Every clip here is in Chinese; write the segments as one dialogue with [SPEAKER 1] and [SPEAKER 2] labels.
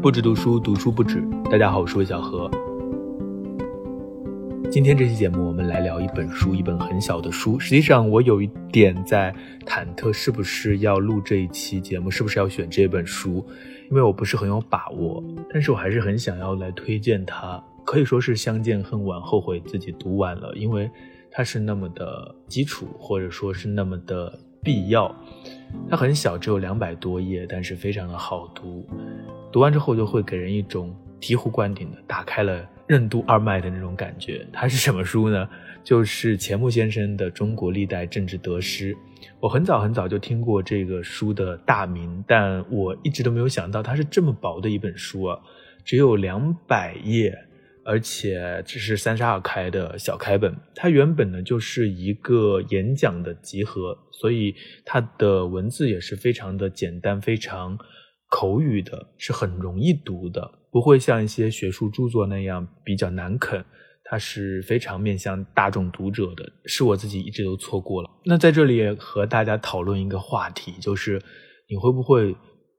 [SPEAKER 1] 不止读书，读书不止。大家好，我是魏小何。今天这期节目，我们来聊一本书，一本很小的书。实际上，我有一点在忐忑，是不是要录这一期节目，是不是要选这本书？因为我不是很有把握，但是我还是很想要来推荐它。可以说是相见恨晚，后悔自己读晚了，因为它是那么的基础，或者说是那么的必要。它很小，只有两百多页，但是非常的好读。读完之后就会给人一种醍醐灌顶的，打开了任督二脉的那种感觉。它是什么书呢？就是钱穆先生的《中国历代政治得失》。我很早很早就听过这个书的大名，但我一直都没有想到它是这么薄的一本书啊，只有两百页，而且只是三十二开的小开本。它原本呢就是一个演讲的集合，所以它的文字也是非常的简单，非常。口语的是很容易读的，不会像一些学术著作那样比较难啃，它是非常面向大众读者的，是我自己一直都错过了。那在这里和大家讨论一个话题，就是你会不会，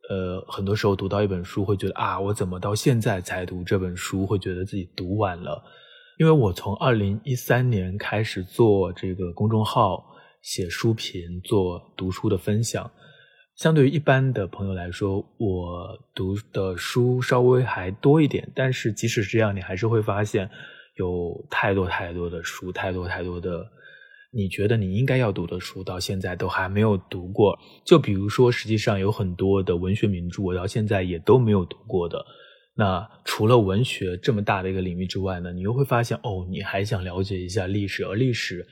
[SPEAKER 1] 呃，很多时候读到一本书会觉得啊，我怎么到现在才读这本书，会觉得自己读晚了？因为我从二零一三年开始做这个公众号，写书评，做读书的分享。相对于一般的朋友来说，我读的书稍微还多一点，但是即使这样，你还是会发现有太多太多的书，太多太多的你觉得你应该要读的书，到现在都还没有读过。就比如说，实际上有很多的文学名著，我到现在也都没有读过的。那除了文学这么大的一个领域之外呢，你又会发现，哦，你还想了解一下历史，而历史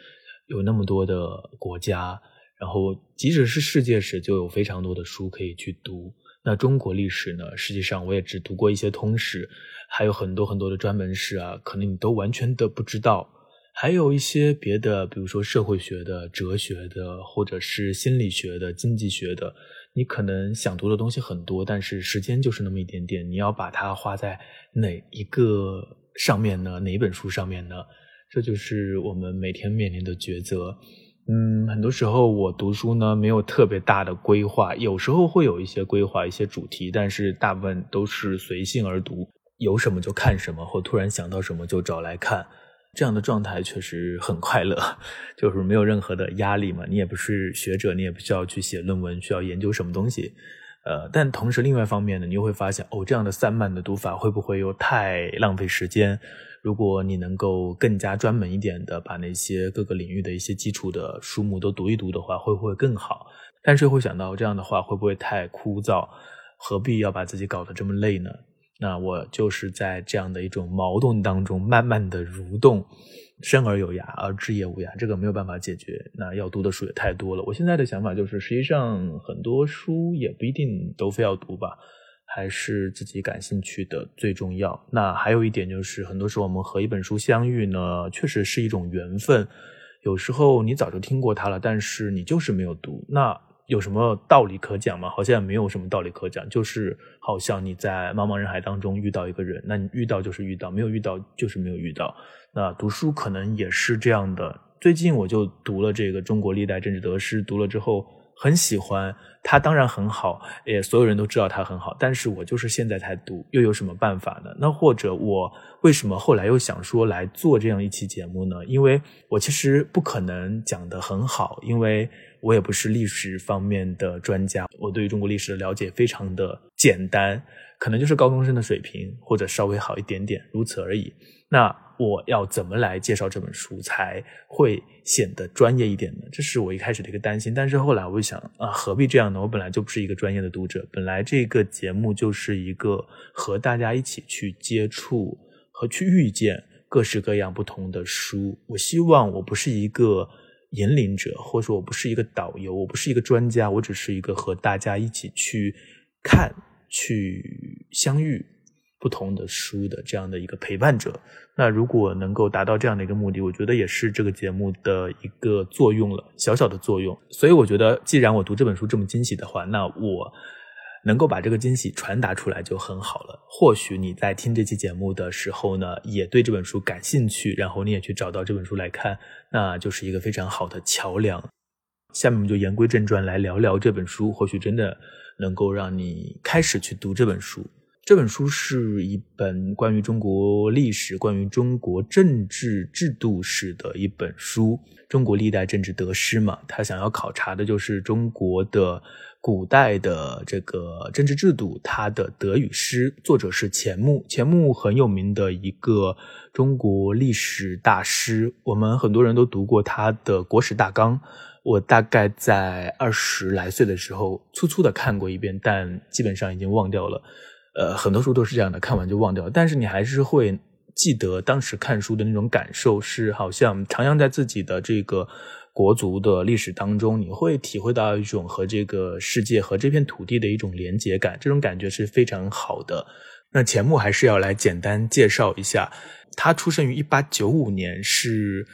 [SPEAKER 1] 有那么多的国家。然后，即使是世界史，就有非常多的书可以去读。那中国历史呢？实际上，我也只读过一些通史，还有很多很多的专门史啊，可能你都完全的不知道。还有一些别的，比如说社会学的、哲学的，或者是心理学的、经济学的，你可能想读的东西很多，但是时间就是那么一点点。你要把它花在哪一个上面呢？哪一本书上面呢？这就是我们每天面临的抉择。嗯，很多时候我读书呢没有特别大的规划，有时候会有一些规划、一些主题，但是大部分都是随性而读，有什么就看什么，或突然想到什么就找来看，这样的状态确实很快乐，就是没有任何的压力嘛。你也不是学者，你也不需要去写论文，需要研究什么东西，呃，但同时另外一方面呢，你又会发现，哦，这样的散漫的读法会不会又太浪费时间？如果你能够更加专门一点的把那些各个领域的一些基础的书目都读一读的话，会不会更好？但是会想到这样的话会不会太枯燥？何必要把自己搞得这么累呢？那我就是在这样的一种矛盾当中慢慢的蠕动，生而有涯而知也无涯，这个没有办法解决。那要读的书也太多了。我现在的想法就是，实际上很多书也不一定都非要读吧。还是自己感兴趣的最重要。那还有一点就是，很多时候我们和一本书相遇呢，确实是一种缘分。有时候你早就听过它了，但是你就是没有读。那有什么道理可讲吗？好像没有什么道理可讲。就是好像你在茫茫人海当中遇到一个人，那你遇到就是遇到，没有遇到就是没有遇到。那读书可能也是这样的。最近我就读了这个《中国历代政治得失》，读了之后。很喜欢他，当然很好，也所有人都知道他很好。但是我就是现在才读，又有什么办法呢？那或者我为什么后来又想说来做这样一期节目呢？因为我其实不可能讲得很好，因为我也不是历史方面的专家，我对于中国历史的了解非常的简单，可能就是高中生的水平或者稍微好一点点，如此而已。那我要怎么来介绍这本书才会显得专业一点呢？这是我一开始的一个担心。但是后来我就想啊，何必这样呢？我本来就不是一个专业的读者，本来这个节目就是一个和大家一起去接触和去遇见各式各样不同的书。我希望我不是一个引领者，或者说我不是一个导游，我不是一个专家，我只是一个和大家一起去看、去相遇。不同的书的这样的一个陪伴者，那如果能够达到这样的一个目的，我觉得也是这个节目的一个作用了，小小的作用。所以我觉得，既然我读这本书这么惊喜的话，那我能够把这个惊喜传达出来就很好了。或许你在听这期节目的时候呢，也对这本书感兴趣，然后你也去找到这本书来看，那就是一个非常好的桥梁。下面我们就言归正传，来聊聊这本书，或许真的能够让你开始去读这本书。这本书是一本关于中国历史、关于中国政治制度史的一本书。中国历代政治得失嘛，他想要考察的就是中国的古代的这个政治制度，它的得与失。作者是钱穆，钱穆很有名的一个中国历史大师，我们很多人都读过他的《国史大纲》。我大概在二十来岁的时候，粗粗的看过一遍，但基本上已经忘掉了。呃，很多书都是这样的，看完就忘掉了。但是你还是会记得当时看书的那种感受，是好像徜徉在自己的这个国族的历史当中，你会体会到一种和这个世界、和这片土地的一种连结感，这种感觉是非常好的。那钱穆还是要来简单介绍一下，他出生于一八九五年，是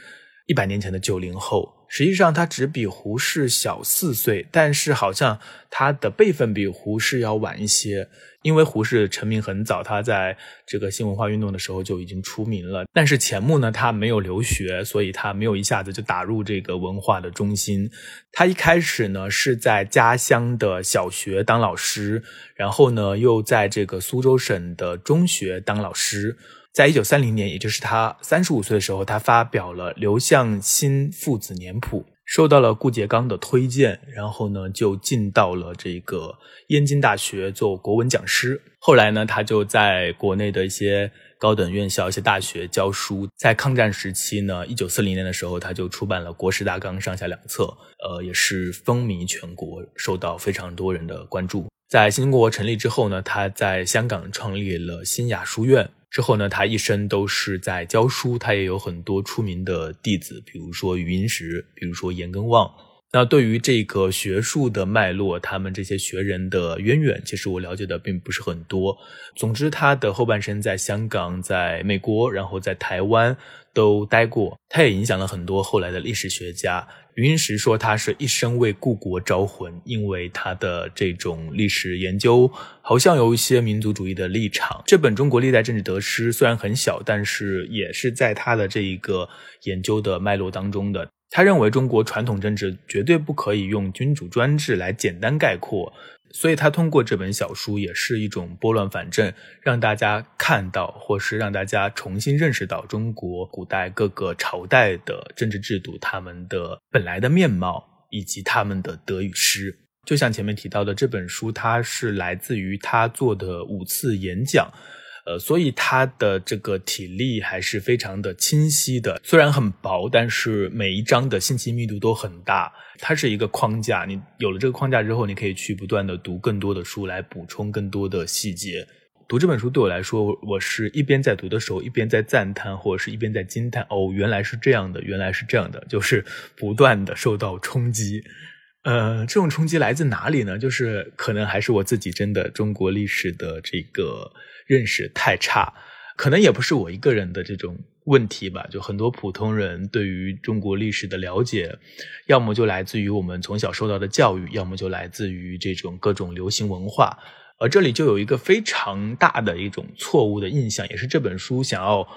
[SPEAKER 1] 一百年前的九零后。实际上他只比胡适小四岁，但是好像他的辈分比胡适要晚一些。因为胡适成名很早，他在这个新文化运动的时候就已经出名了。但是钱穆呢，他没有留学，所以他没有一下子就打入这个文化的中心。他一开始呢是在家乡的小学当老师，然后呢又在这个苏州省的中学当老师。在一九三零年，也就是他三十五岁的时候，他发表了《刘向新父子年谱》，受到了顾颉刚的推荐，然后呢，就进到了这个燕京大学做国文讲师。后来呢，他就在国内的一些高等院校、一些大学教书。在抗战时期呢，一九四零年的时候，他就出版了《国史大纲》上下两册，呃，也是风靡全国，受到非常多人的关注。在新中国成立之后呢，他在香港创立了新雅书院。之后呢，他一生都是在教书，他也有很多出名的弟子，比如说余英时，比如说严根望。那对于这个学术的脉络，他们这些学人的渊源，其实我了解的并不是很多。总之，他的后半生在香港、在美国，然后在台湾都待过，他也影响了很多后来的历史学家。余英时说，他是一生为故国招魂，因为他的这种历史研究好像有一些民族主义的立场。这本《中国历代政治得失》虽然很小，但是也是在他的这一个研究的脉络当中的。他认为中国传统政治绝对不可以用君主专制来简单概括。所以他通过这本小书也是一种拨乱反正，让大家看到，或是让大家重新认识到中国古代各个朝代的政治制度，他们的本来的面貌以及他们的得与失。就像前面提到的，这本书它是来自于他做的五次演讲。呃，所以它的这个体力还是非常的清晰的，虽然很薄，但是每一章的信息密度都很大。它是一个框架，你有了这个框架之后，你可以去不断的读更多的书来补充更多的细节。读这本书对我来说，我是一边在读的时候，一边在赞叹，或者是一边在惊叹。哦，原来是这样的，原来是这样的，就是不断的受到冲击。呃，这种冲击来自哪里呢？就是可能还是我自己真的中国历史的这个。认识太差，可能也不是我一个人的这种问题吧。就很多普通人对于中国历史的了解，要么就来自于我们从小受到的教育，要么就来自于这种各种流行文化。而这里就有一个非常大的一种错误的印象，也是这本书想要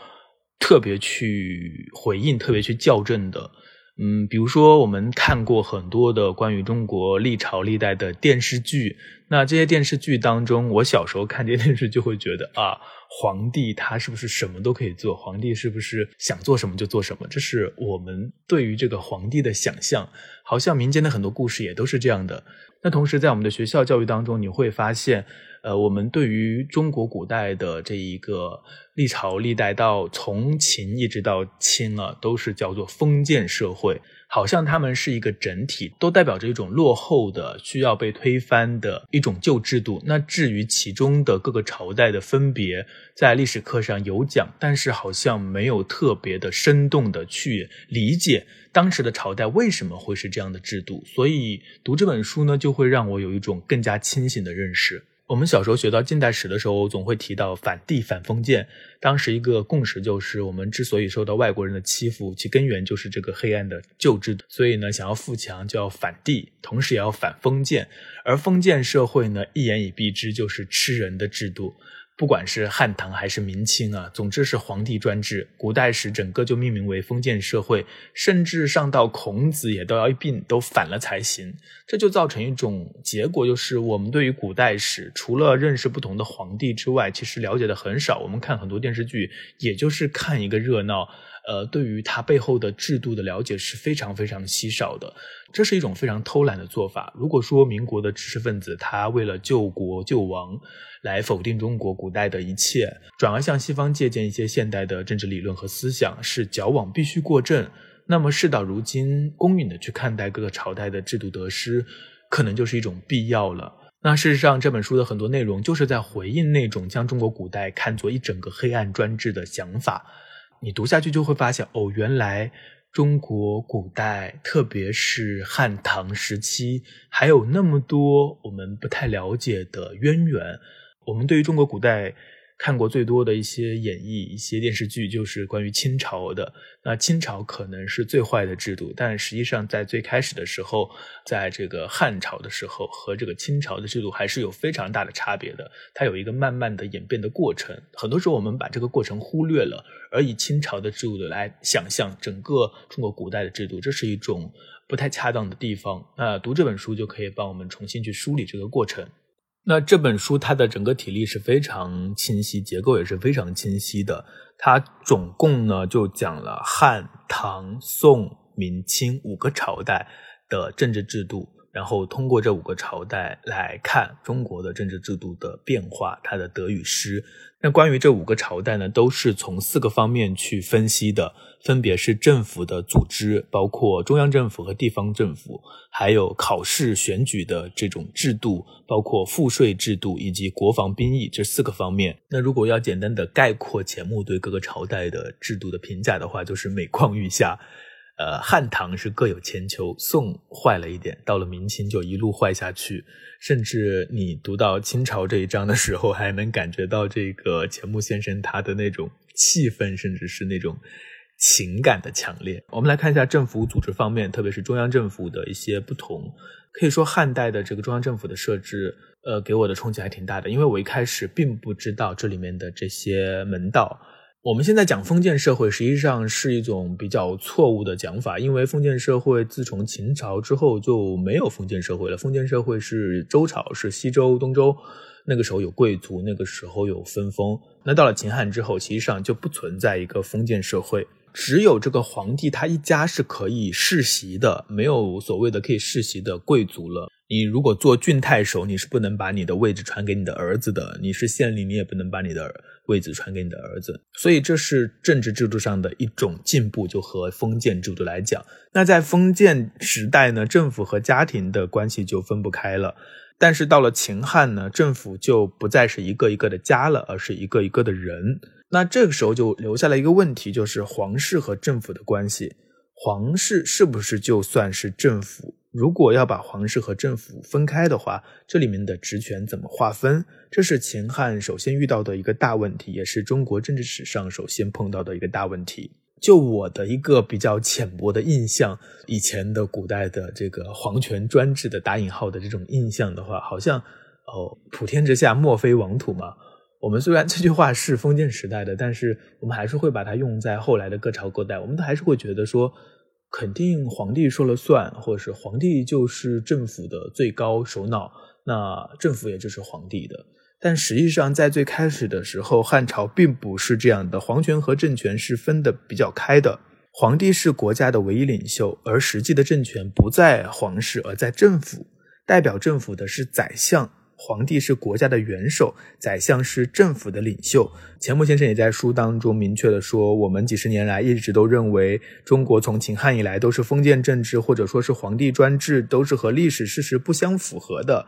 [SPEAKER 1] 特别去回应、特别去校正的。嗯，比如说我们看过很多的关于中国历朝历代的电视剧，那这些电视剧当中，我小时候看这些电视剧就会觉得啊，皇帝他是不是什么都可以做？皇帝是不是想做什么就做什么？这是我们对于这个皇帝的想象。好像民间的很多故事也都是这样的。那同时在我们的学校教育当中，你会发现。呃，我们对于中国古代的这一个历朝历代，到从秦一直到清啊，都是叫做封建社会，好像他们是一个整体，都代表着一种落后的、需要被推翻的一种旧制度。那至于其中的各个朝代的分别，在历史课上有讲，但是好像没有特别的生动的去理解当时的朝代为什么会是这样的制度。所以读这本书呢，就会让我有一种更加清醒的认识。我们小时候学到近代史的时候，总会提到反帝反封建。当时一个共识就是，我们之所以受到外国人的欺负，其根源就是这个黑暗的旧制度。所以呢，想要富强就要反帝，同时也要反封建。而封建社会呢，一言以蔽之就是吃人的制度。不管是汉唐还是明清啊，总之是皇帝专制。古代史整个就命名为封建社会，甚至上到孔子也都要一并都反了才行。这就造成一种结果，就是我们对于古代史除了认识不同的皇帝之外，其实了解的很少。我们看很多电视剧，也就是看一个热闹。呃，对于它背后的制度的了解是非常非常稀少的，这是一种非常偷懒的做法。如果说民国的知识分子他为了救国救亡，来否定中国古代的一切，转而向西方借鉴一些现代的政治理论和思想，是矫枉必须过正。那么事到如今，公允的去看待各个朝代的制度得失，可能就是一种必要了。那事实上，这本书的很多内容就是在回应那种将中国古代看作一整个黑暗专制的想法。你读下去就会发现，哦，原来中国古代，特别是汉唐时期，还有那么多我们不太了解的渊源。我们对于中国古代。看过最多的一些演绎、一些电视剧，就是关于清朝的。那清朝可能是最坏的制度，但实际上在最开始的时候，在这个汉朝的时候和这个清朝的制度还是有非常大的差别的。它有一个慢慢的演变的过程，很多时候我们把这个过程忽略了，而以清朝的制度来想象整个中国古代的制度，这是一种不太恰当的地方。那读这本书就可以帮我们重新去梳理这个过程。那这本书它的整个体例是非常清晰，结构也是非常清晰的。它总共呢就讲了汉、唐、宋、明、清五个朝代的政治制度。然后通过这五个朝代来看中国的政治制度的变化，它的得与失。那关于这五个朝代呢，都是从四个方面去分析的，分别是政府的组织，包括中央政府和地方政府，还有考试选举的这种制度，包括赋税制度以及国防兵役这四个方面。那如果要简单的概括钱穆对各个朝代的制度的评价的话，就是每况愈下。呃，汉唐是各有千秋，宋坏了一点，到了明清就一路坏下去，甚至你读到清朝这一章的时候，还能感觉到这个钱穆先生他的那种气氛，甚至是那种情感的强烈。我们来看一下政府组织方面，特别是中央政府的一些不同。可以说，汉代的这个中央政府的设置，呃，给我的冲击还挺大的，因为我一开始并不知道这里面的这些门道。我们现在讲封建社会，实际上是一种比较错误的讲法，因为封建社会自从秦朝之后就没有封建社会了。封建社会是周朝，是西周、东周，那个时候有贵族，那个时候有分封。那到了秦汉之后，实际上就不存在一个封建社会，只有这个皇帝他一家是可以世袭的，没有所谓的可以世袭的贵族了。你如果做郡太守，你是不能把你的位置传给你的儿子的；你是县令，你也不能把你的位子传给你的儿子。所以这是政治制度上的一种进步，就和封建制度来讲。那在封建时代呢，政府和家庭的关系就分不开了。但是到了秦汉呢，政府就不再是一个一个的家了，而是一个一个的人。那这个时候就留下了一个问题，就是皇室和政府的关系。皇室是不是就算是政府？如果要把皇室和政府分开的话，这里面的职权怎么划分？这是秦汉首先遇到的一个大问题，也是中国政治史上首先碰到的一个大问题。就我的一个比较浅薄的印象，以前的古代的这个皇权专制的打引号的这种印象的话，好像哦，普天之下莫非王土嘛。我们虽然这句话是封建时代的，但是我们还是会把它用在后来的各朝各代，我们都还是会觉得说。肯定皇帝说了算，或者是皇帝就是政府的最高首脑，那政府也就是皇帝的。但实际上，在最开始的时候，汉朝并不是这样的，皇权和政权是分的比较开的。皇帝是国家的唯一领袖，而实际的政权不在皇室，而在政府，代表政府的是宰相。皇帝是国家的元首，宰相是政府的领袖。钱穆先生也在书当中明确的说，我们几十年来一直都认为，中国从秦汉以来都是封建政治，或者说是皇帝专制，都是和历史事实不相符合的。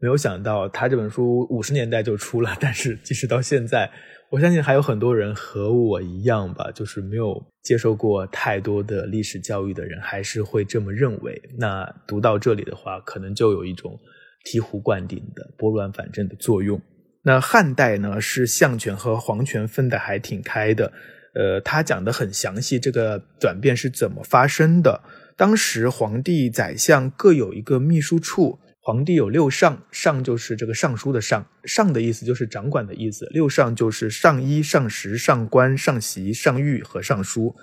[SPEAKER 1] 没有想到他这本书五十年代就出了，但是即使到现在，我相信还有很多人和我一样吧，就是没有接受过太多的历史教育的人，还是会这么认为。那读到这里的话，可能就有一种。醍醐灌顶的拨乱反正的作用。那汉代呢，是相权和皇权分的还挺开的。呃，他讲的很详细，这个转变是怎么发生的。当时皇帝、宰相各有一个秘书处，皇帝有六上，上就是这个尚书的上，上的意思就是掌管的意思。六上就是上衣、上食、上官、上席、上御和尚书。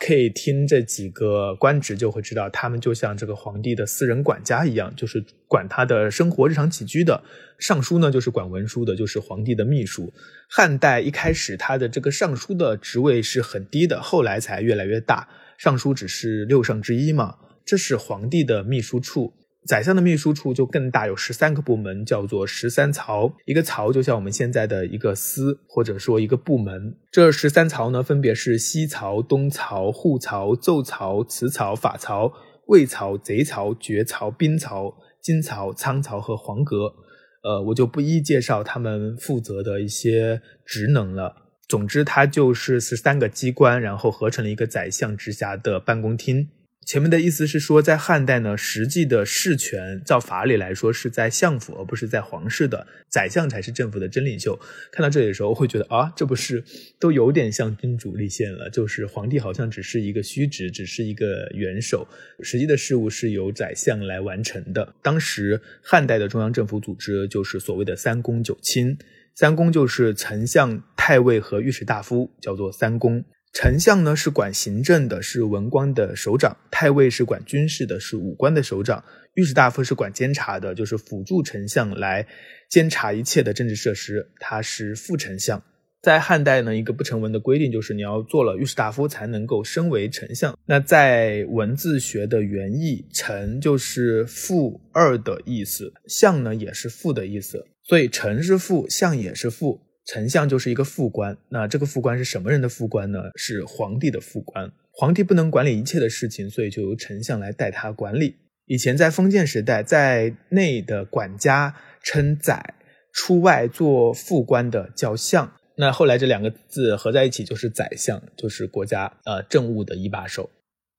[SPEAKER 1] 可以听这几个官职就会知道，他们就像这个皇帝的私人管家一样，就是管他的生活日常起居的。尚书呢，就是管文书的，就是皇帝的秘书。汉代一开始，他的这个尚书的职位是很低的，后来才越来越大。尚书只是六上之一嘛，这是皇帝的秘书处。宰相的秘书处就更大，有十三个部门，叫做十三曹。一个曹就像我们现在的一个司，或者说一个部门。这十三曹呢，分别是西曹、东曹、户曹、奏曹、辞曹、法曹、魏曹、贼曹、绝曹、兵曹、金曹、仓曹和黄阁。呃，我就不一一介绍他们负责的一些职能了。总之，它就是十三个机关，然后合成了一个宰相直辖的办公厅。前面的意思是说，在汉代呢，实际的事权，照法理来说是在相府，而不是在皇室的，宰相才是政府的真领袖。看到这里的时候，会觉得啊，这不是都有点像君主立宪了？就是皇帝好像只是一个虚职，只是一个元首，实际的事务是由宰相来完成的。当时汉代的中央政府组织就是所谓的三公九卿，三公就是丞相、太尉和御史大夫，叫做三公。丞相呢是管行政的，是文官的首长；太尉是管军事的，是武官的首长；御史大夫是管监察的，就是辅助丞相来监察一切的政治设施，他是副丞相。在汉代呢，一个不成文的规定就是你要做了御史大夫才能够升为丞相。那在文字学的原意，丞就是负二的意思，相呢也是负的意思，所以丞是负，相也是负。丞相就是一个副官，那这个副官是什么人的副官呢？是皇帝的副官。皇帝不能管理一切的事情，所以就由丞相来代他管理。以前在封建时代，在内的管家称宰，出外做副官的叫相。那后来这两个字合在一起就是宰相，就是国家呃政务的一把手。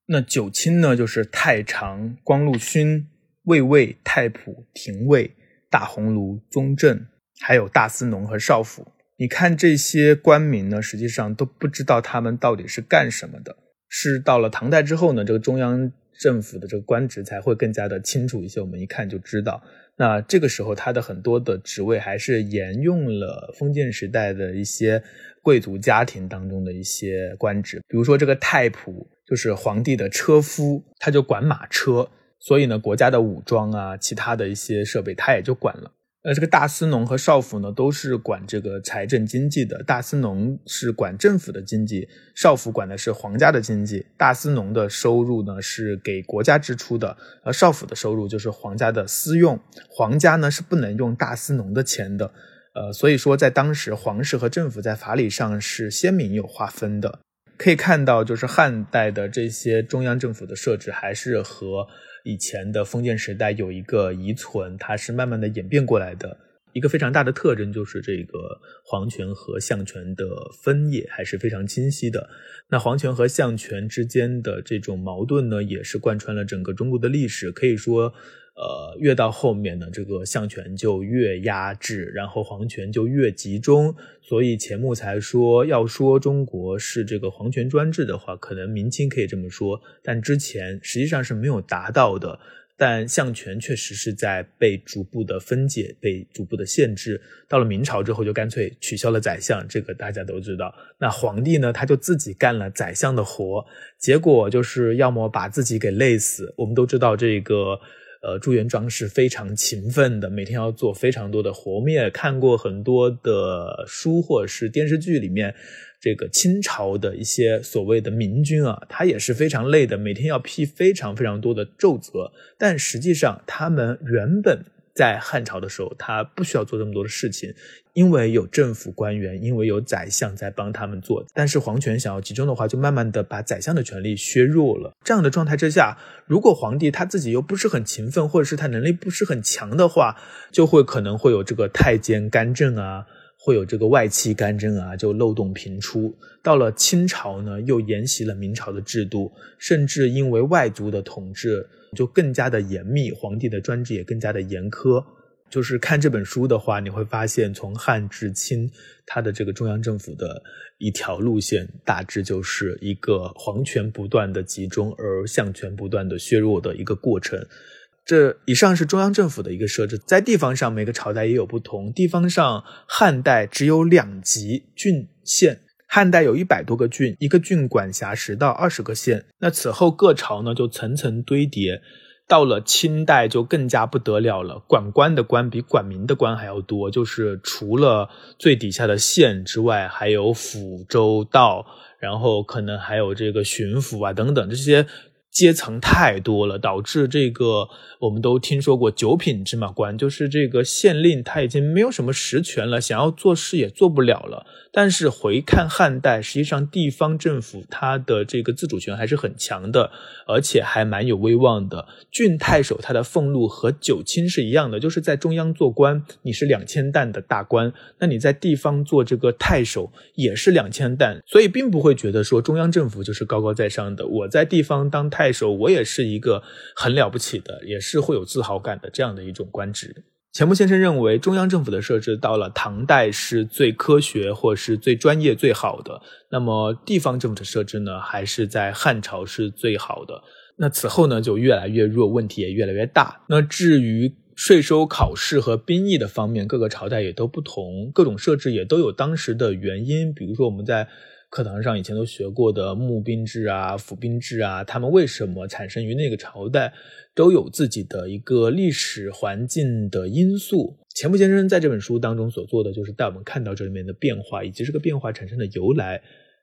[SPEAKER 1] 那九卿呢，就是太常、光禄勋、卫尉、太仆、廷尉、大鸿胪、宗正，还有大司农和少府。你看这些官名呢，实际上都不知道他们到底是干什么的。是到了唐代之后呢，这个中央政府的这个官职才会更加的清楚一些。我们一看就知道，那这个时候他的很多的职位还是沿用了封建时代的一些贵族家庭当中的一些官职。比如说这个太仆，就是皇帝的车夫，他就管马车，所以呢，国家的武装啊，其他的一些设备他也就管了。呃，这个大司农和少府呢，都是管这个财政经济的。大司农是管政府的经济，少府管的是皇家的经济。大司农的收入呢是给国家支出的，而少府的收入就是皇家的私用。皇家呢是不能用大司农的钱的。呃，所以说在当时，皇室和政府在法理上是鲜明有划分的。可以看到，就是汉代的这些中央政府的设置还是和。以前的封建时代有一个遗存，它是慢慢的演变过来的。一个非常大的特征就是这个皇权和相权的分野还是非常清晰的。那皇权和相权之间的这种矛盾呢，也是贯穿了整个中国的历史，可以说。呃，越到后面呢，这个相权就越压制，然后皇权就越集中。所以钱穆才说，要说中国是这个皇权专制的话，可能明清可以这么说，但之前实际上是没有达到的。但相权确实是在被逐步的分解，被逐步的限制。到了明朝之后，就干脆取消了宰相，这个大家都知道。那皇帝呢，他就自己干了宰相的活，结果就是要么把自己给累死。我们都知道这个。呃，朱元璋是非常勤奋的，每天要做非常多的活。我们也看过很多的书或者是电视剧里面，这个清朝的一些所谓的明君啊，他也是非常累的，每天要批非常非常多的奏折。但实际上，他们原本在汉朝的时候，他不需要做这么多的事情。因为有政府官员，因为有宰相在帮他们做，但是皇权想要集中的话，就慢慢的把宰相的权力削弱了。这样的状态之下，如果皇帝他自己又不是很勤奋，或者是他能力不是很强的话，就会可能会有这个太监干政啊，会有这个外戚干政啊，就漏洞频出。到了清朝呢，又沿袭了明朝的制度，甚至因为外族的统治就更加的严密，皇帝的专制也更加的严苛。就是看这本书的话，你会发现从汉至清，它的这个中央政府的一条路线，大致就是一个皇权不断的集中，而相权不断的削弱的一个过程。这以上是中央政府的一个设置，在地方上每个朝代也有不同。地方上汉代只有两级郡县，汉代有一百多个郡，一个郡管辖十到二十个县。那此后各朝呢就层层堆叠，到了清代就更加不得了了，管官的官比管民的官还要多，就是除了最底下的县之外，还有府、州、道，然后可能还有这个巡抚啊等等这些。阶层太多了，导致这个我们都听说过九品芝麻官，就是这个县令他已经没有什么实权了，想要做事也做不了了。但是回看汉代，实际上地方政府它的这个自主权还是很强的，而且还蛮有威望的。郡太守他的俸禄和九卿是一样的，就是在中央做官，你是两千担的大官，那你在地方做这个太守也是两千担，所以并不会觉得说中央政府就是高高在上的。我在地方当太守，我也是一个很了不起的，也是会有自豪感的这样的一种官职。钱穆先生认为，中央政府的设置到了唐代是最科学或是最专业最好的。那么地方政府的设置呢，还是在汉朝是最好的。那此后呢，就越来越弱，问题也越来越大。那至于税收、考试和兵役的方面，各个朝代也都不同，各种设置也都有当时的原因。比如说我们在课堂上以前都学过的募兵制啊、府兵制啊，他们为什么产生于那个朝代？都有自己的一个历史环境的因素。钱穆先生在这本书当中所做的，就是带我们看到这里面的变化，以及这个变化产生的由来，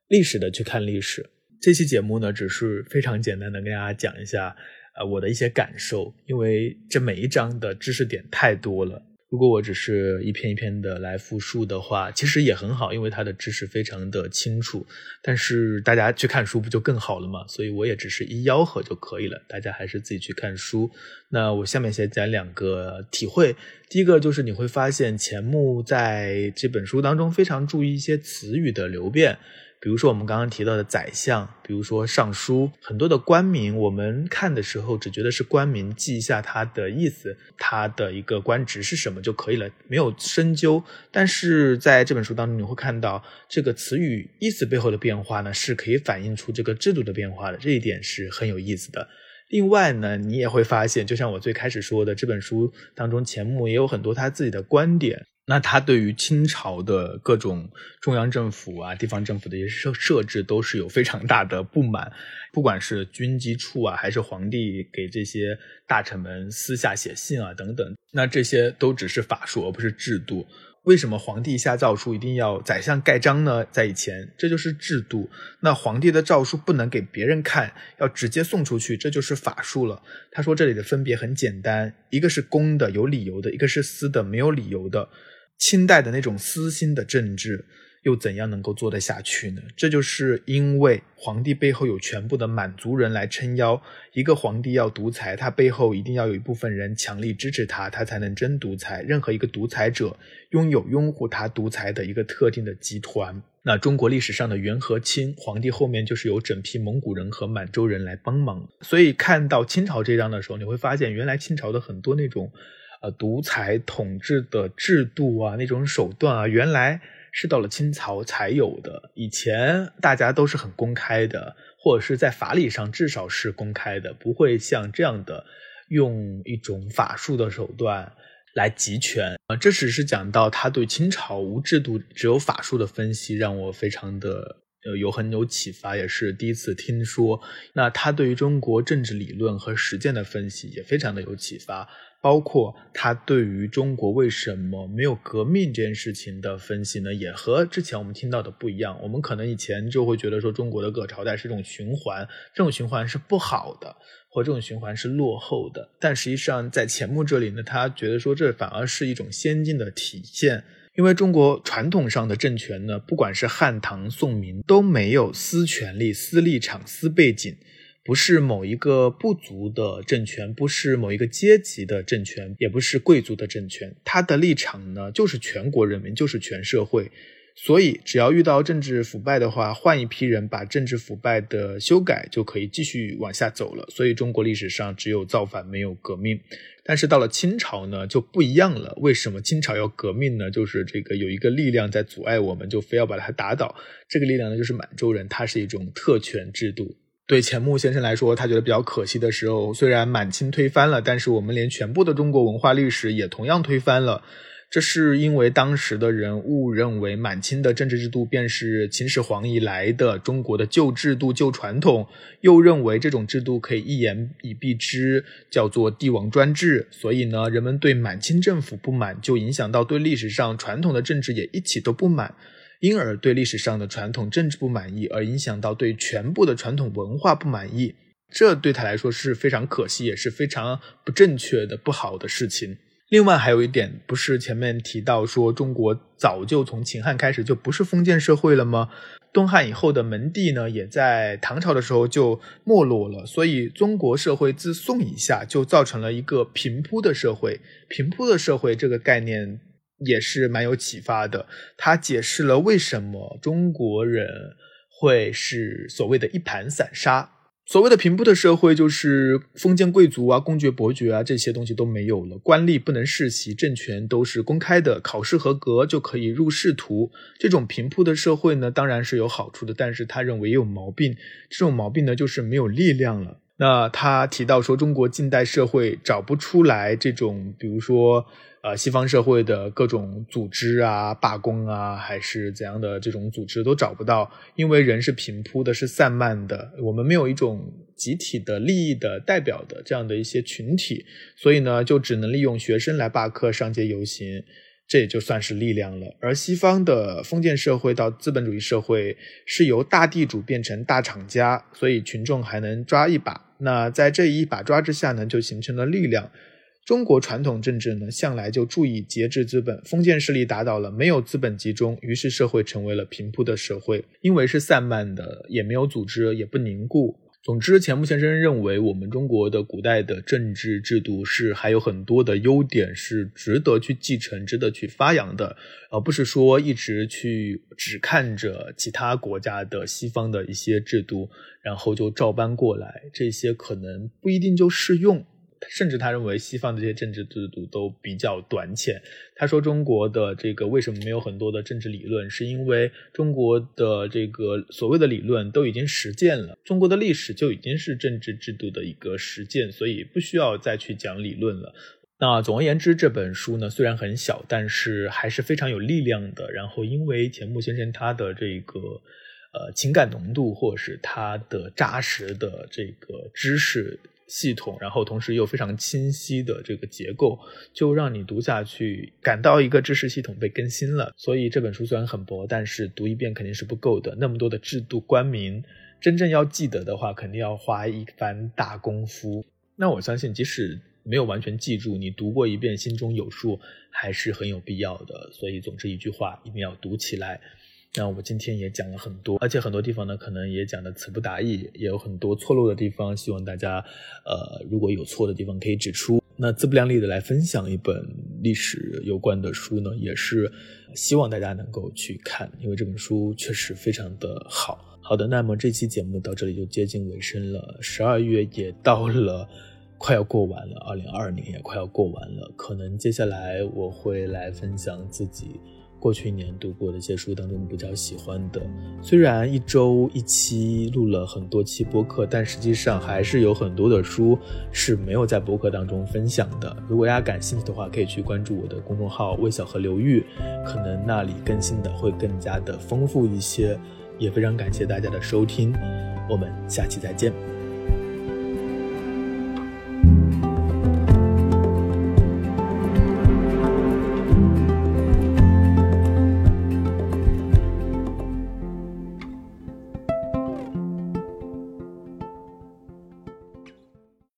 [SPEAKER 1] 历史的去看历史。这期节目呢，只是非常简单的跟大家讲一下，呃，我的一些感受，因为这每一章的知识点太多了。如果我只是一篇一篇的来复述的话，其实也很好，因为它的知识非常的清楚。但是大家去看书不就更好了吗？所以我也只是一吆喝就可以了，大家还是自己去看书。那我下面先讲两个体会。第一个就是你会发现钱穆在这本书当中非常注意一些词语的流变。比如说我们刚刚提到的宰相，比如说尚书，很多的官名，我们看的时候只觉得是官名，记一下它的意思，它的一个官职是什么就可以了，没有深究。但是在这本书当中，你会看到这个词语意思背后的变化呢，是可以反映出这个制度的变化的，这一点是很有意思的。另外呢，你也会发现，就像我最开始说的，这本书当中钱穆也有很多他自己的观点。那他对于清朝的各种中央政府啊、地方政府的一些设设置，都是有非常大的不满。不管是军机处啊，还是皇帝给这些大臣们私下写信啊等等，那这些都只是法术，而不是制度。为什么皇帝下诏书一定要宰相盖章呢？在以前，这就是制度。那皇帝的诏书不能给别人看，要直接送出去，这就是法术了。他说这里的分别很简单，一个是公的有理由的，一个是私的没有理由的。清代的那种私心的政治，又怎样能够做得下去呢？这就是因为皇帝背后有全部的满族人来撑腰。一个皇帝要独裁，他背后一定要有一部分人强力支持他，他才能真独裁。任何一个独裁者拥有拥护他独裁的一个特定的集团。那中国历史上的元和清皇帝后面就是有整批蒙古人和满洲人来帮忙。所以看到清朝这张的时候，你会发现原来清朝的很多那种。呃，独裁统治的制度啊，那种手段啊，原来是到了清朝才有的。以前大家都是很公开的，或者是在法理上至少是公开的，不会像这样的用一种法术的手段来集权啊。这只是讲到他对清朝无制度只有法术的分析，让我非常的呃有很有启发，也是第一次听说。那他对于中国政治理论和实践的分析也非常的有启发。包括他对于中国为什么没有革命这件事情的分析呢，也和之前我们听到的不一样。我们可能以前就会觉得说中国的各朝代是一种循环，这种循环是不好的，或这种循环是落后的。但实际上在钱穆这里呢，他觉得说这反而是一种先进的体现，因为中国传统上的政权呢，不管是汉唐宋明，都没有私权力、私立场、私背景。不是某一个部族的政权，不是某一个阶级的政权，也不是贵族的政权。他的立场呢，就是全国人民，就是全社会。所以，只要遇到政治腐败的话，换一批人把政治腐败的修改，就可以继续往下走了。所以，中国历史上只有造反，没有革命。但是到了清朝呢，就不一样了。为什么清朝要革命呢？就是这个有一个力量在阻碍我们，就非要把它打倒。这个力量呢，就是满洲人，它是一种特权制度。对钱穆先生来说，他觉得比较可惜的时候，虽然满清推翻了，但是我们连全部的中国文化历史也同样推翻了。这是因为当时的人误认为满清的政治制度便是秦始皇以来的中国的旧制度、旧传统，又认为这种制度可以一言以蔽之，叫做帝王专制。所以呢，人们对满清政府不满，就影响到对历史上传统的政治也一起都不满，因而对历史上的传统政治不满意，而影响到对全部的传统文化不满意。这对他来说是非常可惜，也是非常不正确的、不好的事情。另外还有一点，不是前面提到说中国早就从秦汉开始就不是封建社会了吗？东汉以后的门第呢，也在唐朝的时候就没落了。所以中国社会自宋以下就造成了一个平铺的社会。平铺的社会这个概念也是蛮有启发的，他解释了为什么中国人会是所谓的一盘散沙。所谓的平铺的社会，就是封建贵族啊、公爵、伯爵啊这些东西都没有了，官吏不能世袭，政权都是公开的，考试合格就可以入仕途。这种平铺的社会呢，当然是有好处的，但是他认为也有毛病。这种毛病呢，就是没有力量了。那他提到说，中国近代社会找不出来这种，比如说。呃，西方社会的各种组织啊，罢工啊，还是怎样的这种组织都找不到，因为人是平铺的，是散漫的，我们没有一种集体的利益的代表的这样的一些群体，所以呢，就只能利用学生来罢课、上街游行，这也就算是力量了。而西方的封建社会到资本主义社会，是由大地主变成大厂家，所以群众还能抓一把。那在这一把抓之下呢，就形成了力量。中国传统政治呢，向来就注意节制资本，封建势力打倒了，没有资本集中，于是社会成为了平铺的社会，因为是散漫的，也没有组织，也不凝固。总之，钱穆先生认为，我们中国的古代的政治制度是还有很多的优点，是值得去继承、值得去发扬的，而不是说一直去只看着其他国家的西方的一些制度，然后就照搬过来，这些可能不一定就适用。甚至他认为西方的这些政治制度都比较短浅。他说中国的这个为什么没有很多的政治理论，是因为中国的这个所谓的理论都已经实践了，中国的历史就已经是政治制度的一个实践，所以不需要再去讲理论了。那总而言之，这本书呢虽然很小，但是还是非常有力量的。然后因为钱穆先生他的这个呃情感浓度，或者是他的扎实的这个知识。系统，然后同时又非常清晰的这个结构，就让你读下去感到一个知识系统被更新了。所以这本书虽然很薄，但是读一遍肯定是不够的。那么多的制度官名，真正要记得的话，肯定要花一番大功夫。那我相信，即使没有完全记住，你读过一遍心中有数，还是很有必要的。所以总之一句话，一定要读起来。那我们今天也讲了很多，而且很多地方呢，可能也讲的词不达意，也有很多错漏的地方。希望大家，呃，如果有错的地方可以指出。那自不量力的来分享一本历史有关的书呢，也是希望大家能够去看，因为这本书确实非常的好。好的，那么这期节目到这里就接近尾声了，十二月也到了，快要过完了，二零二二年也快要过完了，可能接下来我会来分享自己。过去一年读过的一些书当中比较喜欢的，虽然一周一期录了很多期播客，但实际上还是有很多的书是没有在播客当中分享的。如果大家感兴趣的话，可以去关注我的公众号“魏小河流域”，可能那里更新的会更加的丰富一些。也非常感谢大家的收听，我们下期再见。